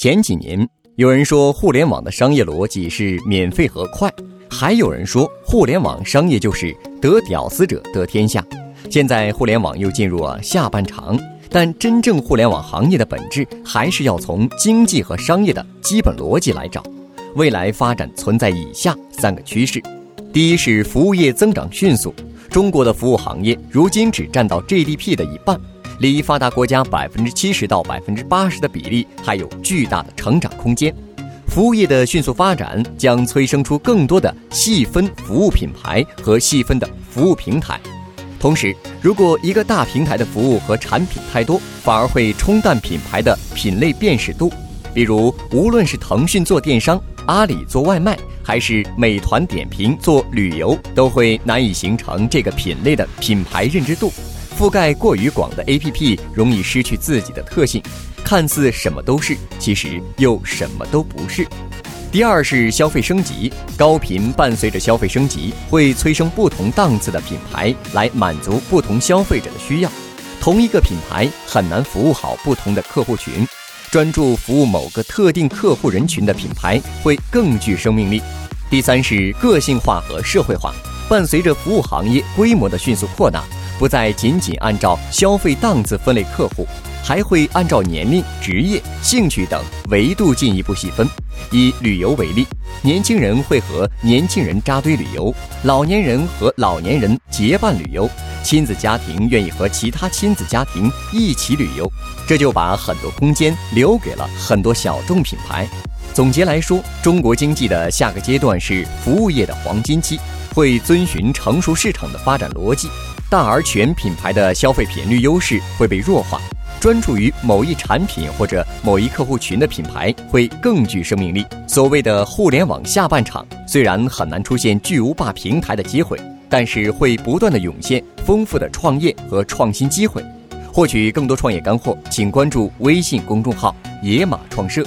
前几年，有人说互联网的商业逻辑是免费和快，还有人说互联网商业就是得屌丝者得天下。现在互联网又进入了下半场，但真正互联网行业的本质还是要从经济和商业的基本逻辑来找。未来发展存在以下三个趋势：第一是服务业增长迅速，中国的服务行业如今只占到 GDP 的一半。离发达国家百分之七十到百分之八十的比例还有巨大的成长空间。服务业的迅速发展将催生出更多的细分服务品牌和细分的服务平台。同时，如果一个大平台的服务和产品太多，反而会冲淡品牌的品类辨识度。比如，无论是腾讯做电商、阿里做外卖，还是美团点评做旅游，都会难以形成这个品类的品牌认知度。覆盖过于广的 APP 容易失去自己的特性，看似什么都是，其实又什么都不是。第二是消费升级，高频伴随着消费升级，会催生不同档次的品牌来满足不同消费者的需要。同一个品牌很难服务好不同的客户群，专注服务某个特定客户人群的品牌会更具生命力。第三是个性化和社会化，伴随着服务行业规模的迅速扩大。不再仅仅按照消费档次分类客户，还会按照年龄、职业、兴趣等维度进一步细分。以旅游为例，年轻人会和年轻人扎堆旅游，老年人和老年人结伴旅游，亲子家庭愿意和其他亲子家庭一起旅游，这就把很多空间留给了很多小众品牌。总结来说，中国经济的下个阶段是服务业的黄金期，会遵循成熟市场的发展逻辑。大而全品牌的消费频率优势会被弱化，专注于某一产品或者某一客户群的品牌会更具生命力。所谓的互联网下半场，虽然很难出现巨无霸平台的机会，但是会不断的涌现丰富的创业和创新机会。获取更多创业干货，请关注微信公众号“野马创社”。